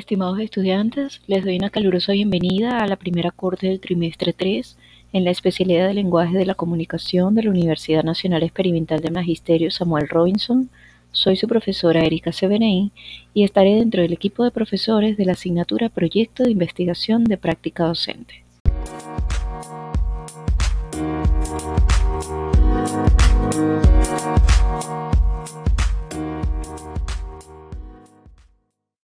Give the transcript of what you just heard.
Estimados estudiantes, les doy una calurosa bienvenida a la primera corte del trimestre 3 en la especialidad de Lenguaje de la Comunicación de la Universidad Nacional Experimental de Magisterio Samuel Robinson. Soy su profesora Erika Severein y estaré dentro del equipo de profesores de la asignatura Proyecto de Investigación de Práctica Docente.